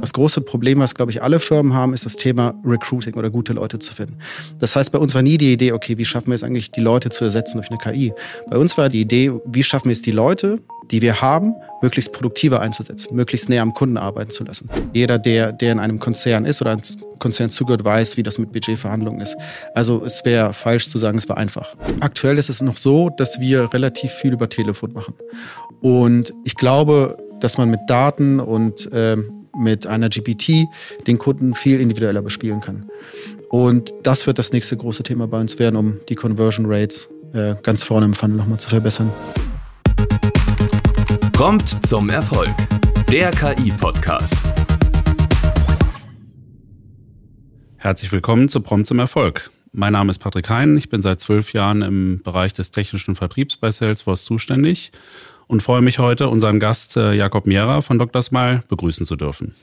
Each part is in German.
Das große Problem, was, glaube ich, alle Firmen haben, ist das Thema Recruiting oder gute Leute zu finden. Das heißt, bei uns war nie die Idee, okay, wie schaffen wir es eigentlich, die Leute zu ersetzen durch eine KI? Bei uns war die Idee, wie schaffen wir es, die Leute, die wir haben, möglichst produktiver einzusetzen, möglichst näher am Kunden arbeiten zu lassen. Jeder, der, der in einem Konzern ist oder einem Konzern zugehört, weiß, wie das mit Budgetverhandlungen ist. Also es wäre falsch zu sagen, es war einfach. Aktuell ist es noch so, dass wir relativ viel über Telefon machen. Und ich glaube, dass man mit Daten und äh, mit einer GPT den Kunden viel individueller bespielen kann. Und das wird das nächste große Thema bei uns werden, um die Conversion Rates äh, ganz vorne im Funnel nochmal zu verbessern. Prompt zum Erfolg. Der KI-Podcast. Herzlich willkommen zu Prompt zum Erfolg. Mein Name ist Patrick Hein. Ich bin seit zwölf Jahren im Bereich des technischen Vertriebs bei Salesforce zuständig und freue mich heute, unseren Gast äh, Jakob Mierer von Dr. Smile begrüßen zu dürfen.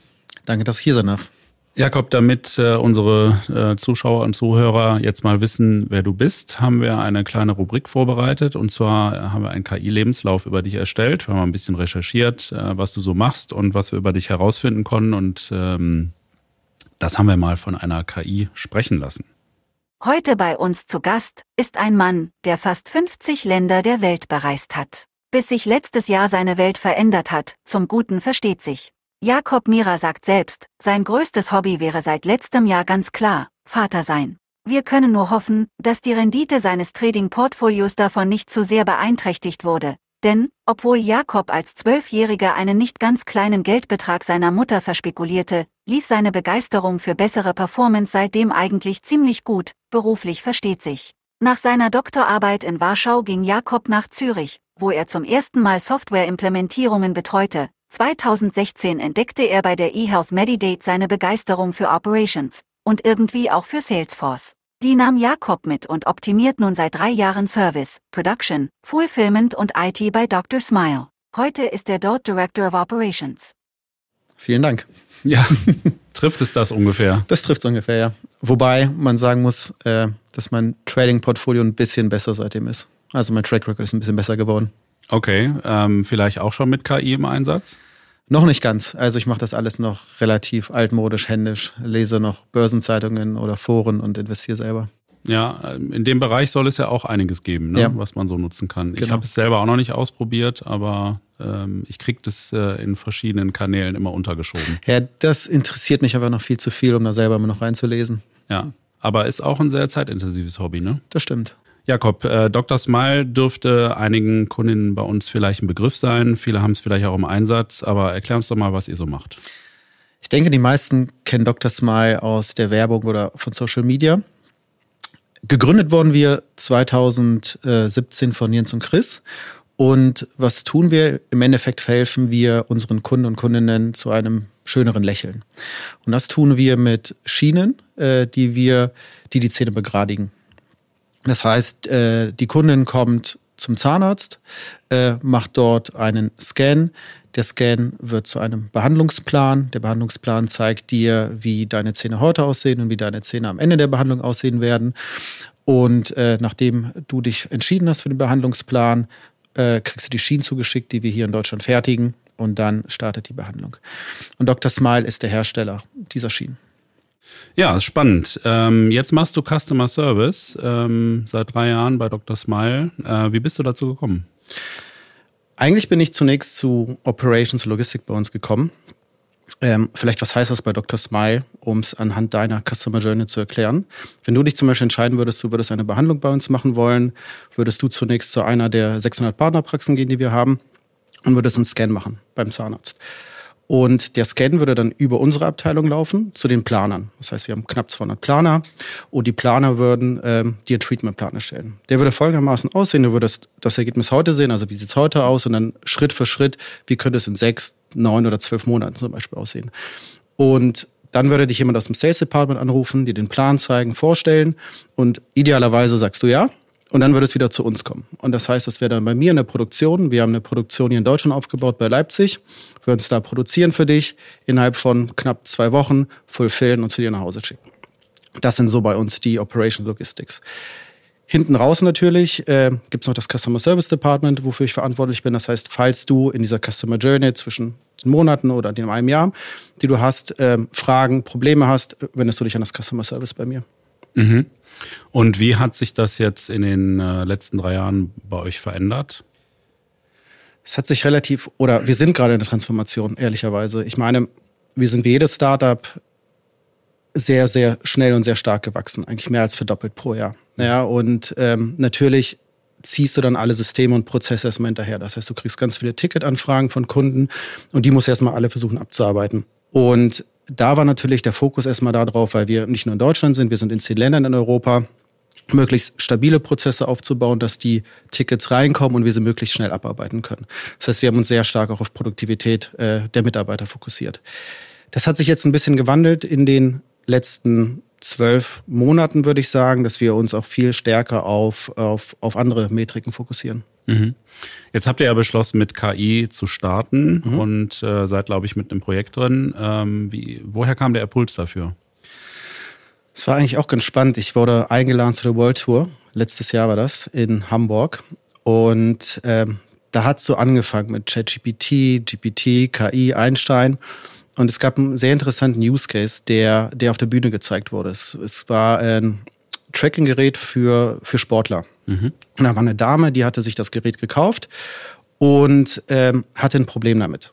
Danke, dass ich hier sein darf. Jakob, damit äh, unsere äh, Zuschauer und Zuhörer jetzt mal wissen, wer du bist, haben wir eine kleine Rubrik vorbereitet. Und zwar haben wir einen KI-Lebenslauf über dich erstellt. Wir haben ein bisschen recherchiert, äh, was du so machst und was wir über dich herausfinden konnten. Und ähm, das haben wir mal von einer KI sprechen lassen. Heute bei uns zu Gast ist ein Mann, der fast 50 Länder der Welt bereist hat bis sich letztes Jahr seine Welt verändert hat, zum Guten versteht sich. Jakob Mira sagt selbst, sein größtes Hobby wäre seit letztem Jahr ganz klar, Vater sein. Wir können nur hoffen, dass die Rendite seines Trading-Portfolios davon nicht zu sehr beeinträchtigt wurde. Denn, obwohl Jakob als Zwölfjähriger einen nicht ganz kleinen Geldbetrag seiner Mutter verspekulierte, lief seine Begeisterung für bessere Performance seitdem eigentlich ziemlich gut, beruflich versteht sich. Nach seiner Doktorarbeit in Warschau ging Jakob nach Zürich, wo er zum ersten Mal Software-Implementierungen betreute. 2016 entdeckte er bei der eHealth Medidate seine Begeisterung für Operations und irgendwie auch für Salesforce. Die nahm Jakob mit und optimiert nun seit drei Jahren Service, Production, Fulfillment und IT bei Dr. Smile. Heute ist er dort Director of Operations. Vielen Dank. Ja, trifft es das ungefähr? Das trifft es ungefähr, ja. Wobei man sagen muss, äh, dass mein Trading-Portfolio ein bisschen besser seitdem ist. Also mein Track Record ist ein bisschen besser geworden. Okay, ähm, vielleicht auch schon mit KI im Einsatz? Noch nicht ganz. Also ich mache das alles noch relativ altmodisch, händisch, lese noch Börsenzeitungen oder Foren und investiere selber. Ja, in dem Bereich soll es ja auch einiges geben, ne, ja. was man so nutzen kann. Genau. Ich habe es selber auch noch nicht ausprobiert, aber ähm, ich kriege das äh, in verschiedenen Kanälen immer untergeschoben. Ja, das interessiert mich aber noch viel zu viel, um da selber mal noch reinzulesen. Ja, aber ist auch ein sehr zeitintensives Hobby, ne? Das stimmt. Jakob, äh, Dr. Smile dürfte einigen Kundinnen bei uns vielleicht ein Begriff sein. Viele haben es vielleicht auch im Einsatz, aber erklär uns doch mal, was ihr so macht. Ich denke, die meisten kennen Dr. Smile aus der Werbung oder von Social Media. Gegründet wurden wir 2017 von Jens und Chris. Und was tun wir? Im Endeffekt verhelfen wir unseren Kunden und Kundinnen zu einem schöneren Lächeln. Und das tun wir mit Schienen, äh, die wir, die die Zähne begradigen. Das heißt, äh, die Kundin kommt zum Zahnarzt, äh, macht dort einen Scan. Der Scan wird zu einem Behandlungsplan. Der Behandlungsplan zeigt dir, wie deine Zähne heute aussehen und wie deine Zähne am Ende der Behandlung aussehen werden. Und äh, nachdem du dich entschieden hast für den Behandlungsplan, kriegst du die Schienen zugeschickt, die wir hier in Deutschland fertigen. Und dann startet die Behandlung. Und Dr. Smile ist der Hersteller dieser Schienen. Ja, ist spannend. Ähm, jetzt machst du Customer Service ähm, seit drei Jahren bei Dr. Smile. Äh, wie bist du dazu gekommen? Eigentlich bin ich zunächst zu Operations Logistik bei uns gekommen. Ähm, vielleicht, was heißt das bei Dr. Smile, um es anhand deiner Customer Journey zu erklären? Wenn du dich zum Beispiel entscheiden würdest, du würdest eine Behandlung bei uns machen wollen, würdest du zunächst zu einer der 600 Partnerpraxen gehen, die wir haben, und würdest einen Scan machen beim Zahnarzt. Und der Scan würde dann über unsere Abteilung laufen zu den Planern. Das heißt, wir haben knapp 200 Planer und die Planer würden ähm, dir Treatmentplan erstellen. Der würde folgendermaßen aussehen, du würdest das Ergebnis heute sehen, also wie sieht's heute aus und dann Schritt für Schritt, wie könnte es in sechs, neun oder zwölf Monaten zum Beispiel aussehen. Und dann würde dich jemand aus dem Sales Department anrufen, dir den Plan zeigen, vorstellen und idealerweise sagst du ja, und dann würde es wieder zu uns kommen. Und das heißt, das wäre dann bei mir in der Produktion. Wir haben eine Produktion hier in Deutschland aufgebaut bei Leipzig. Wir es da produzieren für dich, innerhalb von knapp zwei Wochen fulfillen und zu dir nach Hause schicken. Das sind so bei uns die Operation Logistics. Hinten raus natürlich äh, gibt es noch das Customer Service Department, wofür ich verantwortlich bin. Das heißt, falls du in dieser Customer Journey zwischen den Monaten oder in einem Jahr, die du hast, ähm, Fragen, Probleme hast, wendest du dich an das Customer Service bei mir. Mhm. Und wie hat sich das jetzt in den äh, letzten drei Jahren bei euch verändert? Es hat sich relativ, oder wir sind gerade in der Transformation, ehrlicherweise. Ich meine, wir sind wie jedes Startup sehr, sehr schnell und sehr stark gewachsen, eigentlich mehr als verdoppelt pro Jahr. Ja, und ähm, natürlich ziehst du dann alle Systeme und Prozesse erstmal hinterher. Das heißt, du kriegst ganz viele Ticketanfragen von Kunden und die musst du erstmal alle versuchen abzuarbeiten. Und da war natürlich der Fokus erstmal darauf, weil wir nicht nur in Deutschland sind, wir sind in zehn Ländern in Europa, möglichst stabile Prozesse aufzubauen, dass die Tickets reinkommen und wir sie möglichst schnell abarbeiten können. Das heißt, wir haben uns sehr stark auch auf Produktivität äh, der Mitarbeiter fokussiert. Das hat sich jetzt ein bisschen gewandelt in den letzten zwölf Monaten, würde ich sagen, dass wir uns auch viel stärker auf, auf, auf andere Metriken fokussieren. Mhm. Jetzt habt ihr ja beschlossen, mit KI zu starten mhm. und äh, seid, glaube ich, mit einem Projekt drin. Ähm, wie, woher kam der Impuls dafür? Es war eigentlich auch ganz spannend. Ich wurde eingeladen zu der World Tour. Letztes Jahr war das in Hamburg. Und ähm, da hat es so angefangen mit ChatGPT, GPT, KI, Einstein. Und es gab einen sehr interessanten Use Case, der, der auf der Bühne gezeigt wurde. Es, es war ein Tracking-Gerät für, für Sportler. Mhm. Und da war eine Dame, die hatte sich das Gerät gekauft und ähm, hatte ein Problem damit.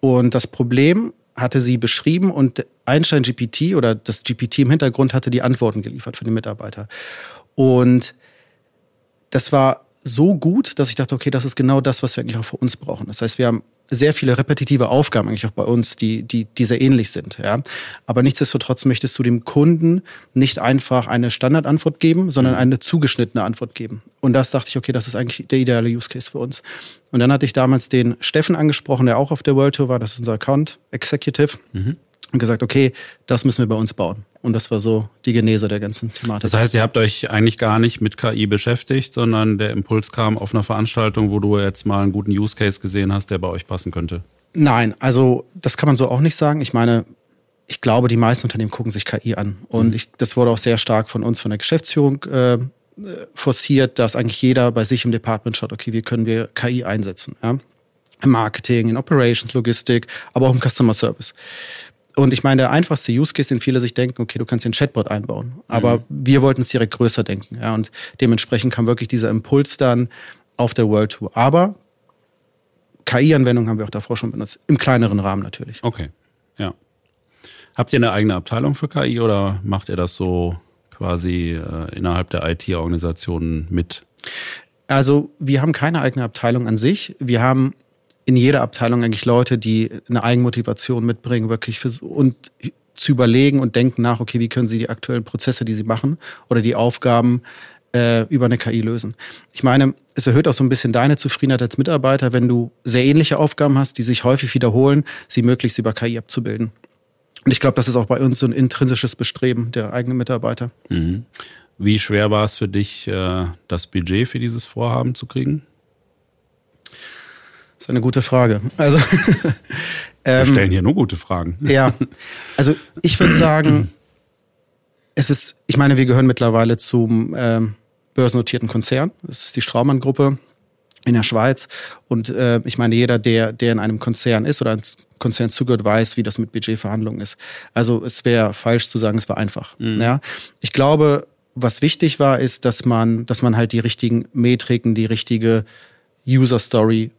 Und das Problem hatte sie beschrieben und Einstein GPT oder das GPT im Hintergrund hatte die Antworten geliefert für den Mitarbeiter. Und das war so gut, dass ich dachte, okay, das ist genau das, was wir eigentlich auch für uns brauchen. Das heißt, wir haben sehr viele repetitive Aufgaben eigentlich auch bei uns, die, die, die sehr ähnlich sind. Ja. Aber nichtsdestotrotz möchtest du dem Kunden nicht einfach eine Standardantwort geben, sondern eine zugeschnittene Antwort geben. Und das dachte ich, okay, das ist eigentlich der ideale Use Case für uns. Und dann hatte ich damals den Steffen angesprochen, der auch auf der World Tour war, das ist unser Account Executive. Mhm und gesagt, okay, das müssen wir bei uns bauen. Und das war so die Genese der ganzen Thematik. Das heißt, ihr habt euch eigentlich gar nicht mit KI beschäftigt, sondern der Impuls kam auf einer Veranstaltung, wo du jetzt mal einen guten Use Case gesehen hast, der bei euch passen könnte. Nein, also das kann man so auch nicht sagen. Ich meine, ich glaube, die meisten Unternehmen gucken sich KI an. Und mhm. ich, das wurde auch sehr stark von uns, von der Geschäftsführung äh, forciert, dass eigentlich jeder bei sich im Department schaut, okay, wie können wir KI einsetzen? Ja? Im Marketing, in Operations, Logistik, aber auch im Customer Service. Und ich meine, der einfachste Use Case, den viele sich denken, okay, du kannst den Chatbot einbauen. Aber mhm. wir wollten es direkt größer denken. Ja, und dementsprechend kam wirklich dieser Impuls dann auf der World Tour. Aber KI-Anwendungen haben wir auch davor schon benutzt. Im kleineren Rahmen natürlich. Okay, ja. Habt ihr eine eigene Abteilung für KI oder macht ihr das so quasi äh, innerhalb der IT-Organisationen mit? Also wir haben keine eigene Abteilung an sich. Wir haben in jeder Abteilung eigentlich Leute, die eine Eigenmotivation mitbringen, wirklich für, und zu überlegen und denken nach, okay, wie können sie die aktuellen Prozesse, die sie machen oder die Aufgaben äh, über eine KI lösen. Ich meine, es erhöht auch so ein bisschen deine Zufriedenheit als Mitarbeiter, wenn du sehr ähnliche Aufgaben hast, die sich häufig wiederholen, sie möglichst über KI abzubilden. Und ich glaube, das ist auch bei uns so ein intrinsisches Bestreben der eigenen Mitarbeiter. Mhm. Wie schwer war es für dich, äh, das Budget für dieses Vorhaben zu kriegen? Das ist eine gute Frage. Also, ähm, Wir stellen hier nur gute Fragen. Ja, also ich würde sagen, es ist, ich meine, wir gehören mittlerweile zum ähm, börsennotierten Konzern. Es ist die Straumann-Gruppe in der Schweiz. Und äh, ich meine, jeder, der, der in einem Konzern ist oder einem Konzern zugehört, weiß, wie das mit Budgetverhandlungen ist. Also es wäre falsch zu sagen, es war einfach. Mhm. Ja? Ich glaube, was wichtig war, ist, dass man, dass man halt die richtigen Metriken, die richtige User Story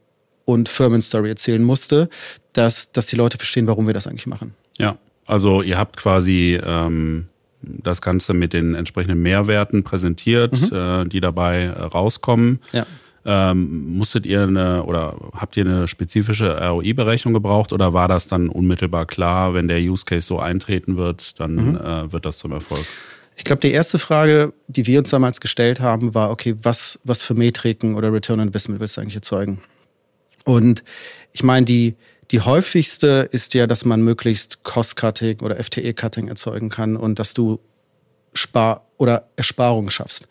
und Firmenstory erzählen musste, dass, dass die Leute verstehen, warum wir das eigentlich machen. Ja, also ihr habt quasi ähm, das Ganze mit den entsprechenden Mehrwerten präsentiert, mhm. äh, die dabei äh, rauskommen. Ja. Ähm, musstet ihr eine oder habt ihr eine spezifische ROI-Berechnung gebraucht oder war das dann unmittelbar klar, wenn der Use Case so eintreten wird, dann mhm. äh, wird das zum Erfolg? Ich glaube, die erste Frage, die wir uns damals gestellt haben, war, okay, was, was für Metriken oder Return on Investment willst du eigentlich erzeugen? Und ich meine, die, die häufigste ist ja, dass man möglichst Cost-Cutting oder FTE-Cutting erzeugen kann und dass du Spar oder Ersparungen schaffst.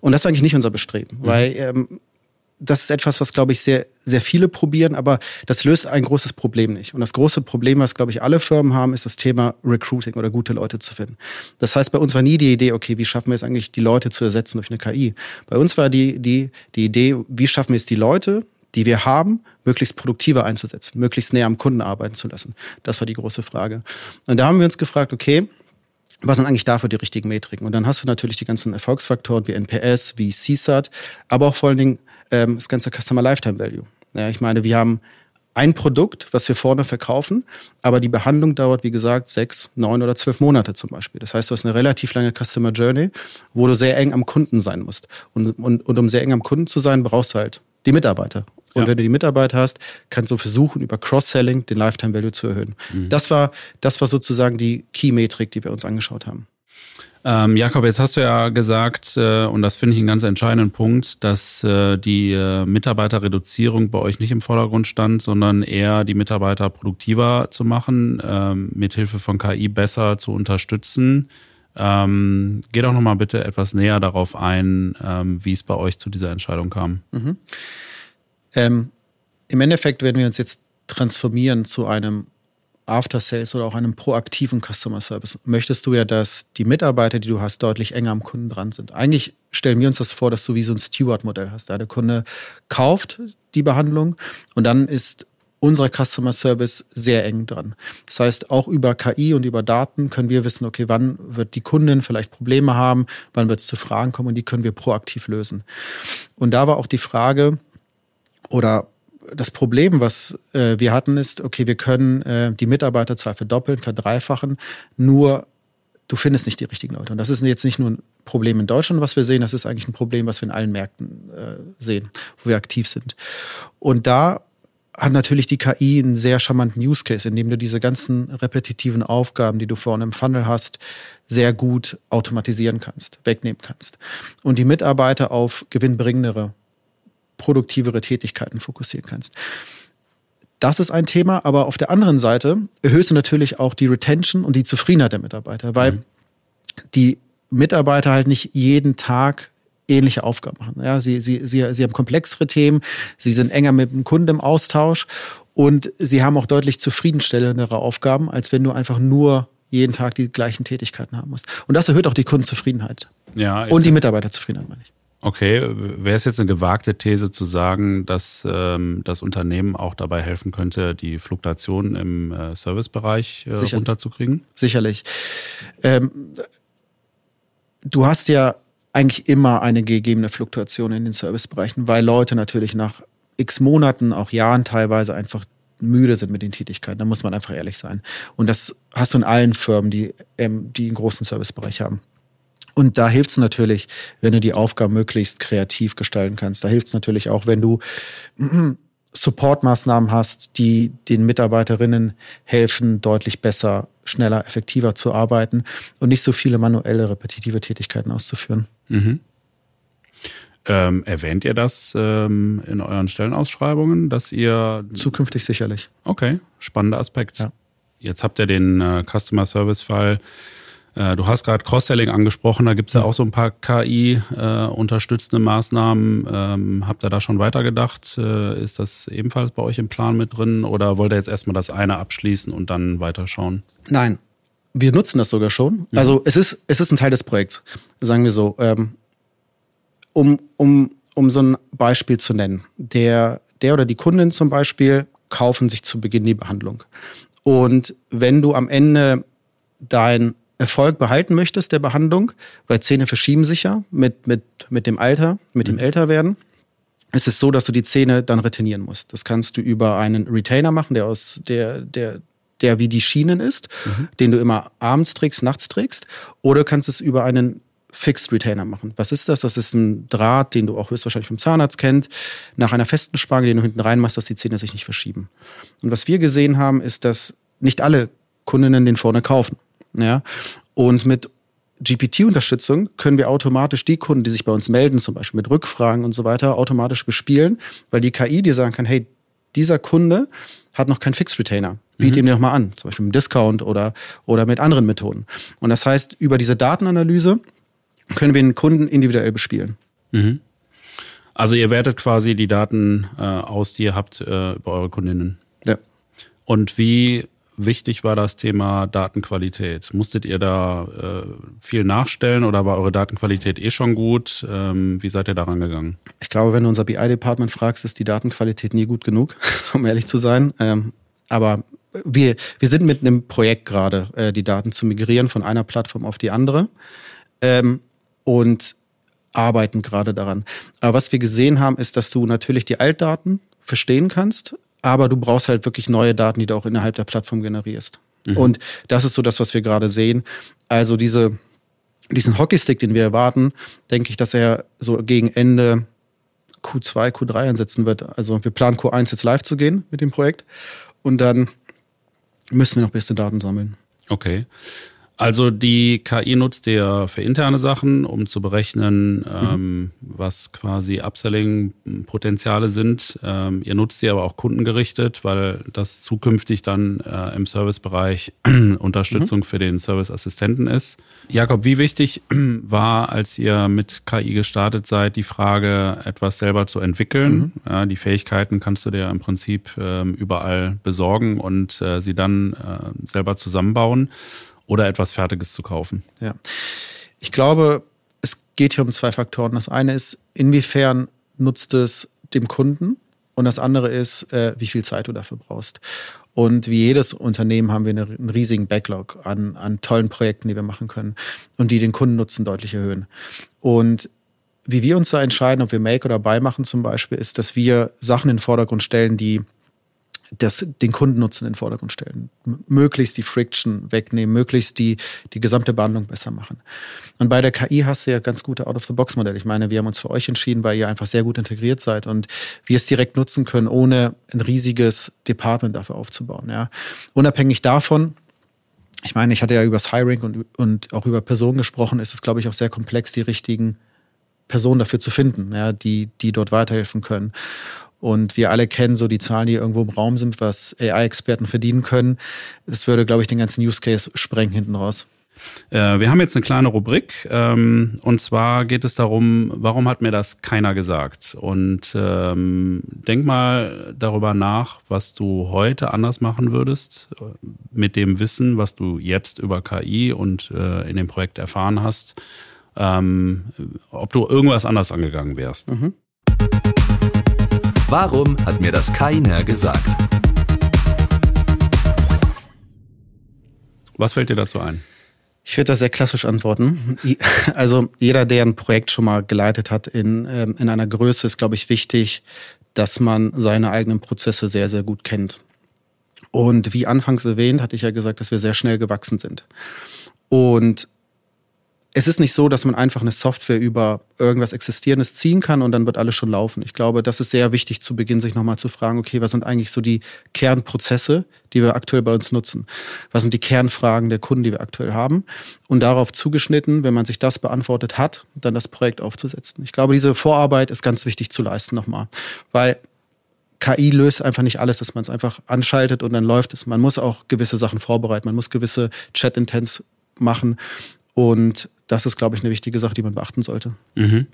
Und das war eigentlich nicht unser Bestreben, mhm. weil ähm, das ist etwas, was, glaube ich, sehr, sehr viele probieren, aber das löst ein großes Problem nicht. Und das große Problem, was, glaube ich, alle Firmen haben, ist das Thema Recruiting oder gute Leute zu finden. Das heißt, bei uns war nie die Idee, okay, wie schaffen wir es eigentlich, die Leute zu ersetzen durch eine KI? Bei uns war die, die, die Idee, wie schaffen wir es, die Leute, die wir haben, möglichst produktiver einzusetzen, möglichst näher am Kunden arbeiten zu lassen. Das war die große Frage. Und da haben wir uns gefragt, okay, was sind eigentlich dafür die richtigen Metriken? Und dann hast du natürlich die ganzen Erfolgsfaktoren wie NPS, wie CSAT, aber auch vor allen Dingen ähm, das ganze Customer Lifetime Value. Ja, ich meine, wir haben ein Produkt, was wir vorne verkaufen, aber die Behandlung dauert, wie gesagt, sechs, neun oder zwölf Monate zum Beispiel. Das heißt, du hast eine relativ lange Customer Journey, wo du sehr eng am Kunden sein musst. Und, und, und um sehr eng am Kunden zu sein, brauchst du halt die Mitarbeiter. Und ja. wenn du die Mitarbeiter hast, kannst du versuchen, über Cross-Selling den Lifetime Value zu erhöhen. Mhm. Das war, das war sozusagen die Key-Metrik, die wir uns angeschaut haben. Ähm, Jakob, jetzt hast du ja gesagt, äh, und das finde ich einen ganz entscheidenden Punkt, dass äh, die äh, Mitarbeiterreduzierung bei euch nicht im Vordergrund stand, sondern eher die Mitarbeiter produktiver zu machen, ähm, mithilfe von KI besser zu unterstützen. Ähm, geh doch nochmal bitte etwas näher darauf ein, ähm, wie es bei euch zu dieser Entscheidung kam. Mhm. Ähm, Im Endeffekt werden wir uns jetzt transformieren zu einem After Sales oder auch einem proaktiven Customer Service, möchtest du ja, dass die Mitarbeiter, die du hast, deutlich enger am Kunden dran sind. Eigentlich stellen wir uns das vor, dass du wie so ein Steward-Modell hast. Der Kunde kauft die Behandlung und dann ist unser Customer Service sehr eng dran. Das heißt, auch über KI und über Daten können wir wissen, okay, wann wird die Kundin vielleicht Probleme haben, wann wird es zu Fragen kommen und die können wir proaktiv lösen. Und da war auch die Frage, oder das Problem, was äh, wir hatten, ist, okay, wir können äh, die Mitarbeiter zwar verdoppeln, verdreifachen, nur du findest nicht die richtigen Leute. Und das ist jetzt nicht nur ein Problem in Deutschland, was wir sehen, das ist eigentlich ein Problem, was wir in allen Märkten äh, sehen, wo wir aktiv sind. Und da hat natürlich die KI einen sehr charmanten Use Case, in dem du diese ganzen repetitiven Aufgaben, die du vorne im Funnel hast, sehr gut automatisieren kannst, wegnehmen kannst. Und die Mitarbeiter auf gewinnbringendere produktivere Tätigkeiten fokussieren kannst. Das ist ein Thema, aber auf der anderen Seite erhöhst du natürlich auch die Retention und die Zufriedenheit der Mitarbeiter, weil mhm. die Mitarbeiter halt nicht jeden Tag ähnliche Aufgaben machen. Ja, sie, sie, sie, sie haben komplexere Themen, sie sind enger mit dem Kunden im Austausch und sie haben auch deutlich zufriedenstellendere Aufgaben, als wenn du einfach nur jeden Tag die gleichen Tätigkeiten haben musst. Und das erhöht auch die Kundenzufriedenheit. Ja, und die Mitarbeiterzufriedenheit, meine ich. Okay, wäre es jetzt eine gewagte These zu sagen, dass ähm, das Unternehmen auch dabei helfen könnte, die Fluktuation im äh, Servicebereich äh, Sicherlich. runterzukriegen? Sicherlich. Ähm, du hast ja eigentlich immer eine gegebene Fluktuation in den Servicebereichen, weil Leute natürlich nach x Monaten, auch Jahren teilweise einfach müde sind mit den Tätigkeiten. Da muss man einfach ehrlich sein. Und das hast du in allen Firmen, die, ähm, die einen großen Servicebereich haben. Und da hilft es natürlich, wenn du die Aufgaben möglichst kreativ gestalten kannst. Da hilft es natürlich auch, wenn du Supportmaßnahmen hast, die den Mitarbeiterinnen helfen, deutlich besser, schneller, effektiver zu arbeiten und nicht so viele manuelle, repetitive Tätigkeiten auszuführen. Mhm. Ähm, erwähnt ihr das ähm, in euren Stellenausschreibungen, dass ihr. Zukünftig sicherlich. Okay, spannender Aspekt. Ja. Jetzt habt ihr den äh, Customer Service Fall du hast gerade Cross-Selling angesprochen, da gibt es ja auch so ein paar KI-unterstützende äh, Maßnahmen. Ähm, habt ihr da schon weitergedacht? Äh, ist das ebenfalls bei euch im Plan mit drin oder wollt ihr jetzt erstmal das eine abschließen und dann weiterschauen? Nein, wir nutzen das sogar schon. Mhm. Also es ist, es ist ein Teil des Projekts, sagen wir so. Ähm, um, um, um so ein Beispiel zu nennen. Der, der oder die Kundin zum Beispiel kaufen sich zu Beginn die Behandlung. Und wenn du am Ende dein Erfolg behalten möchtest der Behandlung, weil Zähne verschieben sich ja mit, mit, mit dem Alter, mit dem mhm. Älterwerden, ist es so, dass du die Zähne dann retenieren musst. Das kannst du über einen Retainer machen, der aus der, der, der wie die Schienen ist, mhm. den du immer abends trägst, nachts trägst, oder kannst es über einen Fixed Retainer machen. Was ist das? Das ist ein Draht, den du auch höchstwahrscheinlich vom Zahnarzt kennt, nach einer festen Spange, den du hinten reinmachst, dass die Zähne sich nicht verschieben. Und was wir gesehen haben, ist, dass nicht alle Kundinnen den vorne kaufen. Ja? Und mit GPT-Unterstützung können wir automatisch die Kunden, die sich bei uns melden, zum Beispiel mit Rückfragen und so weiter, automatisch bespielen, weil die KI dir sagen kann, hey, dieser Kunde hat noch keinen Fixed Retainer. Biet mhm. ihm den nochmal an, zum Beispiel mit Discount oder, oder mit anderen Methoden. Und das heißt, über diese Datenanalyse können wir den Kunden individuell bespielen. Mhm. Also ihr wertet quasi die Daten äh, aus, die ihr habt äh, über eure Kundinnen. Ja. Und wie wichtig war das Thema Datenqualität? Musstet ihr da äh, viel nachstellen oder war eure Datenqualität eh schon gut? Ähm, wie seid ihr daran gegangen? Ich glaube, wenn du unser BI-Department fragst, ist die Datenqualität nie gut genug, um ehrlich zu sein. Ähm, aber wir, wir sind mit einem Projekt gerade, äh, die Daten zu migrieren von einer Plattform auf die andere. Ähm, und arbeiten gerade daran. Aber was wir gesehen haben, ist, dass du natürlich die Altdaten verstehen kannst, aber du brauchst halt wirklich neue Daten, die du auch innerhalb der Plattform generierst. Mhm. Und das ist so das, was wir gerade sehen. Also diese, diesen Hockeystick, den wir erwarten, denke ich, dass er so gegen Ende Q2, Q3 einsetzen wird. Also wir planen Q1 jetzt live zu gehen mit dem Projekt und dann müssen wir noch beste Daten sammeln. Okay. Also die KI nutzt ihr für interne Sachen, um zu berechnen, ähm, mhm. was quasi Upselling-Potenziale sind. Ähm, ihr nutzt sie aber auch kundengerichtet, weil das zukünftig dann äh, im Servicebereich Unterstützung mhm. für den Serviceassistenten ist. Jakob, wie wichtig war, als ihr mit KI gestartet seid, die Frage, etwas selber zu entwickeln? Mhm. Ja, die Fähigkeiten kannst du dir im Prinzip äh, überall besorgen und äh, sie dann äh, selber zusammenbauen oder etwas Fertiges zu kaufen. Ja. Ich glaube, es geht hier um zwei Faktoren. Das eine ist, inwiefern nutzt es dem Kunden und das andere ist, äh, wie viel Zeit du dafür brauchst. Und wie jedes Unternehmen haben wir einen riesigen Backlog an, an tollen Projekten, die wir machen können und die den Kundennutzen deutlich erhöhen. Und wie wir uns da entscheiden, ob wir Make oder Buy machen zum Beispiel, ist, dass wir Sachen in den Vordergrund stellen, die das, den Kundennutzen in den Vordergrund stellen. Möglichst die Friction wegnehmen, möglichst die, die gesamte Behandlung besser machen. Und bei der KI hast du ja ganz gute Out-of-the-Box-Modelle. Ich meine, wir haben uns für euch entschieden, weil ihr einfach sehr gut integriert seid und wir es direkt nutzen können, ohne ein riesiges Department dafür aufzubauen. Ja. Unabhängig davon, ich meine, ich hatte ja über das Hiring und, und auch über Personen gesprochen, ist es, glaube ich, auch sehr komplex, die richtigen Personen dafür zu finden, ja, die, die dort weiterhelfen können. Und wir alle kennen so die Zahlen, die irgendwo im Raum sind, was AI-Experten verdienen können. Das würde, glaube ich, den ganzen Use Case sprengen hinten raus. Äh, wir haben jetzt eine kleine Rubrik ähm, und zwar geht es darum, warum hat mir das keiner gesagt? Und ähm, denk mal darüber nach, was du heute anders machen würdest äh, mit dem Wissen, was du jetzt über KI und äh, in dem Projekt erfahren hast, ähm, ob du irgendwas anders angegangen wärst. Mhm. Warum hat mir das keiner gesagt? Was fällt dir dazu ein? Ich würde da sehr klassisch antworten. Also jeder, der ein Projekt schon mal geleitet hat in, ähm, in einer Größe, ist, glaube ich, wichtig, dass man seine eigenen Prozesse sehr, sehr gut kennt. Und wie anfangs erwähnt, hatte ich ja gesagt, dass wir sehr schnell gewachsen sind. Und es ist nicht so, dass man einfach eine Software über irgendwas Existierendes ziehen kann und dann wird alles schon laufen. Ich glaube, das ist sehr wichtig zu Beginn, sich nochmal zu fragen, okay, was sind eigentlich so die Kernprozesse, die wir aktuell bei uns nutzen? Was sind die Kernfragen der Kunden, die wir aktuell haben? Und darauf zugeschnitten, wenn man sich das beantwortet hat, dann das Projekt aufzusetzen. Ich glaube, diese Vorarbeit ist ganz wichtig zu leisten nochmal, weil KI löst einfach nicht alles, dass man es einfach anschaltet und dann läuft es. Man muss auch gewisse Sachen vorbereiten, man muss gewisse Chat-Intents machen und das ist, glaube ich, eine wichtige Sache, die man beachten sollte. Mhm.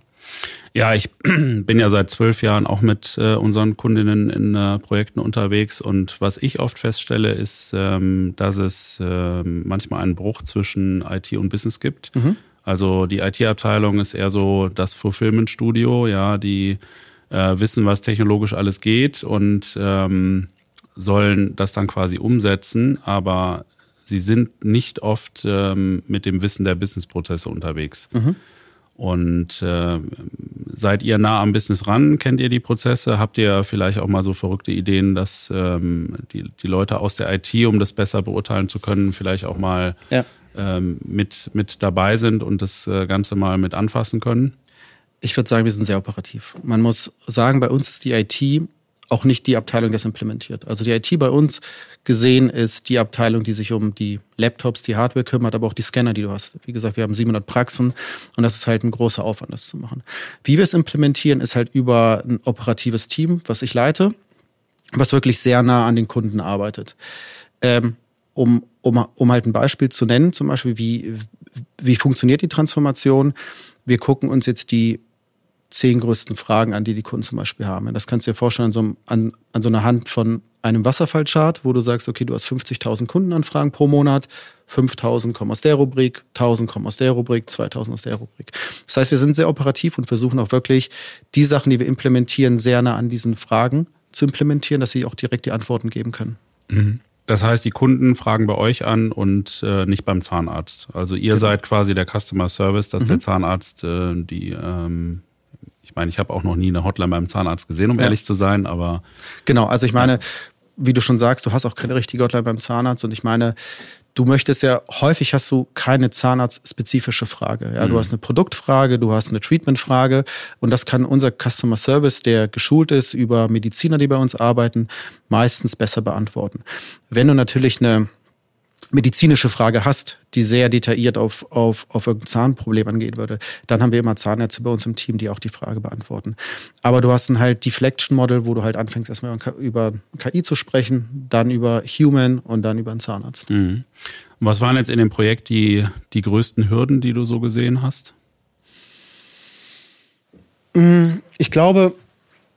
Ja, ich bin ja seit zwölf Jahren auch mit äh, unseren Kundinnen in äh, Projekten unterwegs und was ich oft feststelle, ist, ähm, dass es äh, manchmal einen Bruch zwischen IT und Business gibt. Mhm. Also die IT-Abteilung ist eher so das Fulfillment-Studio, ja, die äh, wissen, was technologisch alles geht und ähm, sollen das dann quasi umsetzen, aber sie sind nicht oft ähm, mit dem Wissen der Businessprozesse unterwegs. Mhm. Und äh, seid ihr nah am Business ran? Kennt ihr die Prozesse? Habt ihr vielleicht auch mal so verrückte Ideen, dass ähm, die, die Leute aus der IT, um das besser beurteilen zu können, vielleicht auch mal ja. ähm, mit, mit dabei sind und das äh, Ganze mal mit anfassen können? Ich würde sagen, wir sind sehr operativ. Man muss sagen, bei uns ist die IT auch nicht die Abteilung, die das implementiert. Also die IT bei uns gesehen ist die Abteilung, die sich um die Laptops, die Hardware kümmert, aber auch die Scanner, die du hast. Wie gesagt, wir haben 700 Praxen und das ist halt ein großer Aufwand, das zu machen. Wie wir es implementieren, ist halt über ein operatives Team, was ich leite, was wirklich sehr nah an den Kunden arbeitet. Ähm, um, um, um halt ein Beispiel zu nennen, zum Beispiel, wie, wie funktioniert die Transformation? Wir gucken uns jetzt die zehn größten Fragen an, die die Kunden zum Beispiel haben. Das kannst du dir vorstellen an so, einem, an, an so einer Hand von einem Wasserfallchart, wo du sagst, okay, du hast 50.000 Kundenanfragen pro Monat, 5.000 kommen aus der Rubrik, 1.000 kommen aus der Rubrik, 2.000 aus der Rubrik. Das heißt, wir sind sehr operativ und versuchen auch wirklich die Sachen, die wir implementieren, sehr nah an diesen Fragen zu implementieren, dass sie auch direkt die Antworten geben können. Mhm. Das heißt, die Kunden fragen bei euch an und äh, nicht beim Zahnarzt. Also ihr genau. seid quasi der Customer Service, dass mhm. der Zahnarzt äh, die ähm, ich meine, ich habe auch noch nie eine Hotline beim Zahnarzt gesehen, um ja. ehrlich zu sein, aber. Genau, also ich meine, wie du schon sagst, du hast auch keine richtige Hotline beim Zahnarzt und ich meine, du möchtest ja, häufig hast du keine Zahnarztspezifische Frage. Ja, mhm. du hast eine Produktfrage, du hast eine Treatmentfrage und das kann unser Customer Service, der geschult ist über Mediziner, die bei uns arbeiten, meistens besser beantworten. Wenn du natürlich eine medizinische Frage hast, die sehr detailliert auf, auf, auf irgendein Zahnproblem angehen würde, dann haben wir immer Zahnärzte bei uns im Team, die auch die Frage beantworten. Aber du hast ein halt Deflection Model, wo du halt anfängst, erstmal über KI zu sprechen, dann über Human und dann über einen Zahnarzt. Mhm. Was waren jetzt in dem Projekt die, die größten Hürden, die du so gesehen hast? Mm, ich glaube,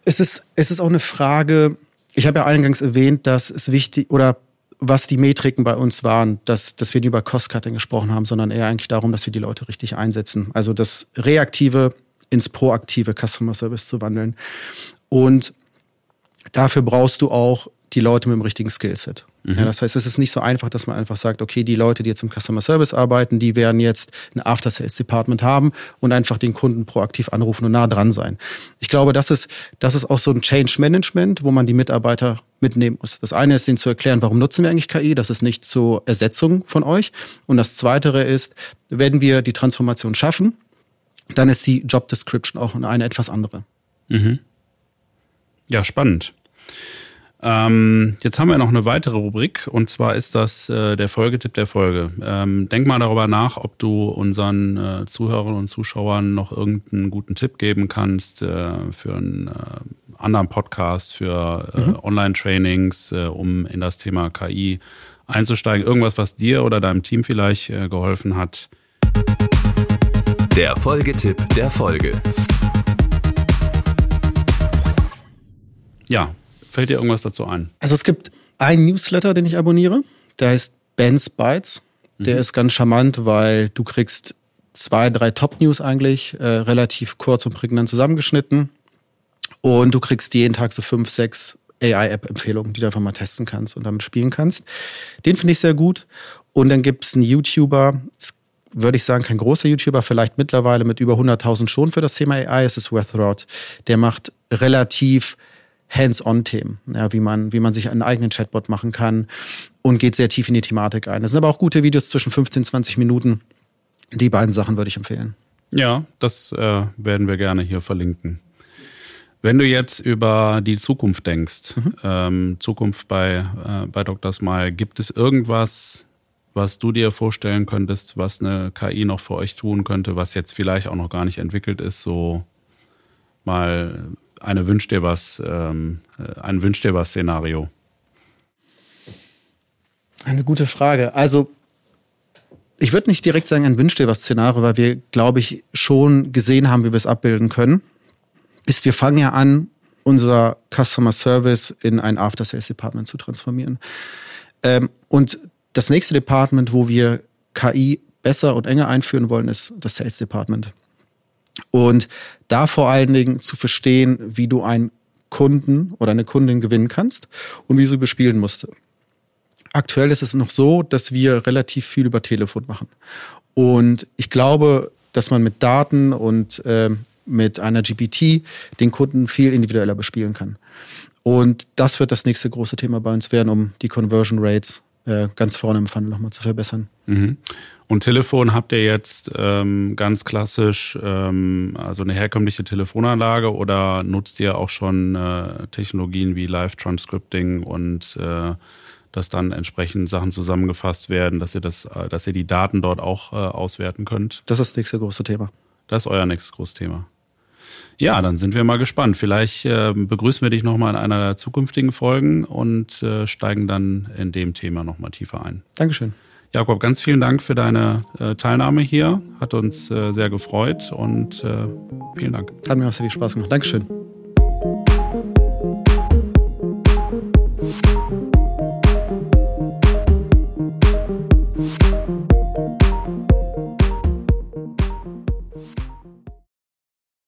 es ist, es ist auch eine Frage, ich habe ja eingangs erwähnt, dass es wichtig oder was die Metriken bei uns waren, dass, dass wir nicht über Cost-Cutting gesprochen haben, sondern eher eigentlich darum, dass wir die Leute richtig einsetzen. Also das Reaktive ins proaktive Customer Service zu wandeln. Und dafür brauchst du auch die Leute mit dem richtigen Skillset. Mhm. Ja, das heißt, es ist nicht so einfach, dass man einfach sagt, okay, die Leute, die jetzt im Customer Service arbeiten, die werden jetzt ein After Sales Department haben und einfach den Kunden proaktiv anrufen und nah dran sein. Ich glaube, das ist, das ist auch so ein Change Management, wo man die Mitarbeiter mitnehmen muss. Das eine ist, ihnen zu erklären, warum nutzen wir eigentlich KI? Das ist nicht zur Ersetzung von euch. Und das zweite ist, wenn wir die Transformation schaffen, dann ist die Job Description auch eine etwas andere. Mhm. Ja, spannend. Ähm, jetzt haben wir noch eine weitere Rubrik und zwar ist das äh, der Folgetipp der Folge. Ähm, denk mal darüber nach, ob du unseren äh, Zuhörern und Zuschauern noch irgendeinen guten Tipp geben kannst äh, für einen äh, anderen Podcast, für äh, mhm. Online-Trainings, äh, um in das Thema KI einzusteigen. Irgendwas, was dir oder deinem Team vielleicht geholfen hat. Der Folgetipp der Folge. Ja, Fällt dir irgendwas dazu ein? Also es gibt einen Newsletter, den ich abonniere. Der heißt Ben's Bytes. Der mhm. ist ganz charmant, weil du kriegst zwei, drei Top-News eigentlich, äh, relativ kurz und prägnant zusammengeschnitten. Und du kriegst jeden Tag so fünf, sechs AI-App-Empfehlungen, die du einfach mal testen kannst und damit spielen kannst. Den finde ich sehr gut. Und dann gibt es einen YouTuber, würde ich sagen, kein großer YouTuber, vielleicht mittlerweile mit über 100.000 schon für das Thema AI. Es ist Wethrod. Der macht relativ Hands-on-Themen, ja, wie man, wie man sich einen eigenen Chatbot machen kann und geht sehr tief in die Thematik ein. Das sind aber auch gute Videos zwischen 15, 20 Minuten. Die beiden Sachen würde ich empfehlen. Ja, das äh, werden wir gerne hier verlinken. Wenn du jetzt über die Zukunft denkst, mhm. ähm, Zukunft bei, äh, bei Dr. Smile, gibt es irgendwas, was du dir vorstellen könntest, was eine KI noch für euch tun könnte, was jetzt vielleicht auch noch gar nicht entwickelt ist, so mal eine Wünsch dir was, ähm, äh, ein Wünsch dir was Szenario? Eine gute Frage. Also ich würde nicht direkt sagen ein Wünsch dir was Szenario, weil wir, glaube ich, schon gesehen haben, wie wir es abbilden können. Ist, wir fangen ja an, unser Customer Service in ein After Sales Department zu transformieren. Ähm, und das nächste Department, wo wir KI besser und enger einführen wollen, ist das Sales Department. Und da vor allen Dingen zu verstehen, wie du einen Kunden oder eine Kundin gewinnen kannst und wie sie bespielen musste. Aktuell ist es noch so, dass wir relativ viel über Telefon machen. Und ich glaube, dass man mit Daten und äh, mit einer GPT den Kunden viel individueller bespielen kann. Und das wird das nächste große Thema bei uns werden, um die Conversion Rates äh, ganz vorne im Funnel nochmal zu verbessern. Mhm. Und Telefon habt ihr jetzt ähm, ganz klassisch, ähm, also eine herkömmliche Telefonanlage oder nutzt ihr auch schon äh, Technologien wie Live-Transcripting und äh, dass dann entsprechend Sachen zusammengefasst werden, dass ihr das, äh, dass ihr die Daten dort auch äh, auswerten könnt? Das ist das nächste große Thema. Das ist euer nächstes großes Thema. Ja, dann sind wir mal gespannt. Vielleicht äh, begrüßen wir dich nochmal in einer der zukünftigen Folgen und äh, steigen dann in dem Thema nochmal tiefer ein. Dankeschön. Jakob, ganz vielen Dank für deine äh, Teilnahme hier. Hat uns äh, sehr gefreut und äh, vielen Dank. Hat mir auch sehr viel Spaß gemacht. Dankeschön.